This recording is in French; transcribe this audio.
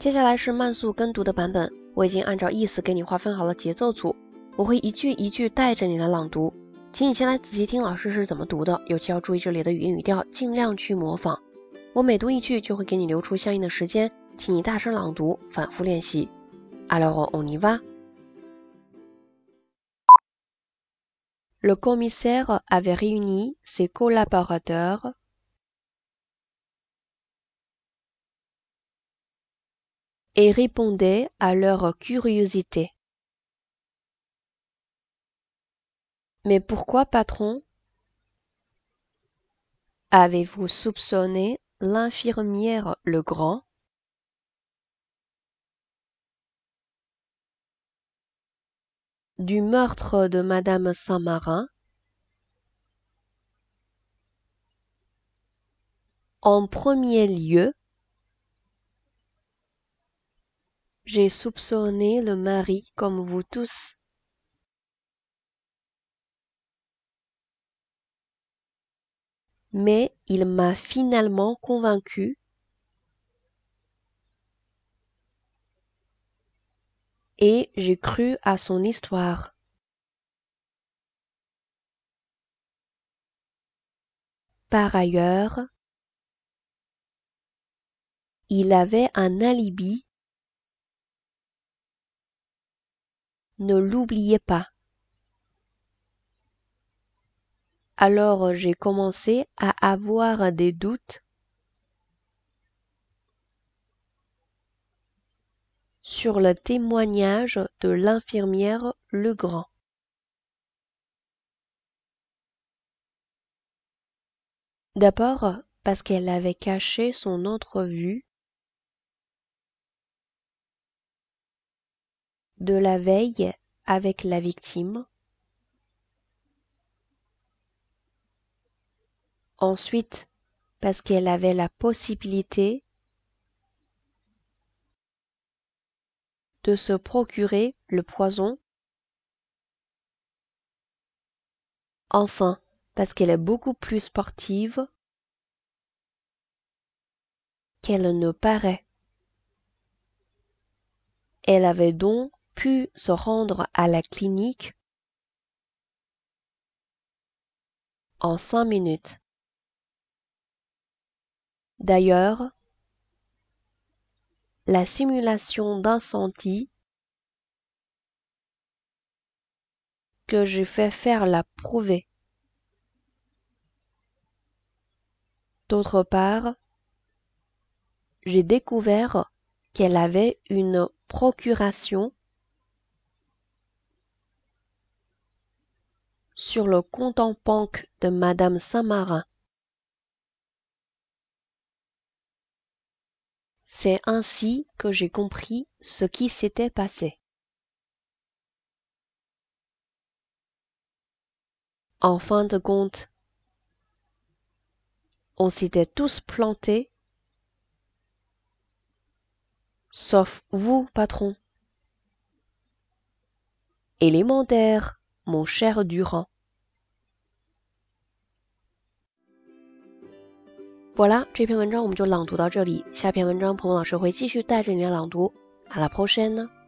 接下来是慢速跟读的版本，我已经按照意思给你划分好了节奏组，我会一句一句带着你来朗读，请你先来仔细听老师是怎么读的，尤其要注意这里的语音语调，尽量去模仿。我每读一句就会给你留出相应的时间，请你大声朗读，反复练习。Alors on y va. Le commissaire avait réuni ses collaborateurs et répondait à leur curiosité. Mais pourquoi, patron? Avez-vous soupçonné l'infirmière Legrand? Du meurtre de Madame Saint-Marin? En premier lieu, j'ai soupçonné le mari comme vous tous. Mais il m'a finalement convaincu et j'ai cru à son histoire. Par ailleurs, il avait un alibi. Ne l'oubliez pas. Alors j'ai commencé à avoir des doutes sur le témoignage de l'infirmière Legrand. D'abord parce qu'elle avait caché son entrevue de la veille avec la victime. Ensuite, parce qu'elle avait la possibilité de se procurer le poison. Enfin, parce qu'elle est beaucoup plus sportive qu'elle ne paraît. Elle avait donc se rendre à la clinique en cinq minutes. D'ailleurs, la simulation d'incendie que j'ai fait faire l'a prouvé. D'autre part, j'ai découvert qu'elle avait une procuration sur le compte en banque de Madame Saint-Marin. C'est ainsi que j'ai compris ce qui s'était passé. En fin de compte, on s'était tous plantés, sauf vous, patron. Élémentaire, mon cher Durand. Voilà，这篇文章我们就朗读到这里。下篇文章，鹏鹏老师会继续带着你来朗读。À la prochaine.？